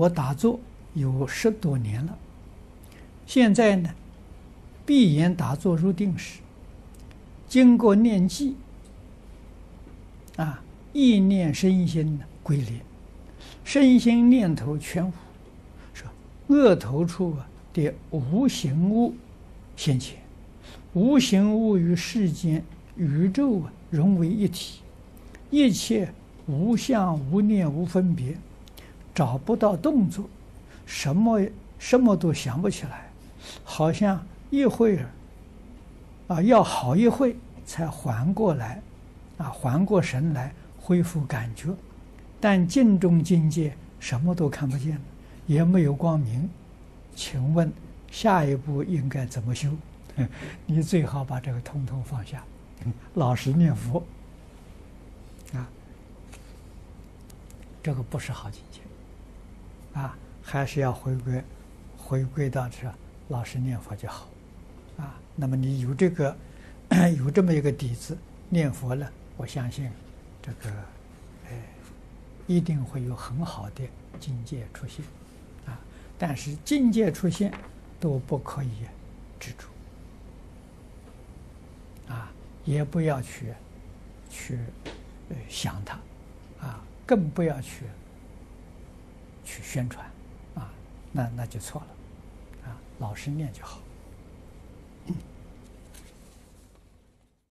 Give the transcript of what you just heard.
我打坐有十多年了，现在呢，闭眼打坐入定时，经过念记，啊，意念身心呢归零，身心念头全无，说额头处啊的无形物现前，无形物与世间宇宙啊融为一体，一切无相无念无分别。找不到动作，什么什么都想不起来，好像一会儿啊，要好一会才缓过来，啊，缓过神来，恢复感觉。但静中境界什么都看不见，也没有光明。请问下一步应该怎么修？你最好把这个通通放下，老实念佛。啊，这个不是好境界。啊，还是要回归，回归到这老实念佛就好，啊，那么你有这个 有这么一个底子念佛了，我相信这个，哎，一定会有很好的境界出现，啊，但是境界出现都不可以执着，啊，也不要去去想它，啊，更不要去。去宣传，啊，那那就错了，啊，老实念就好。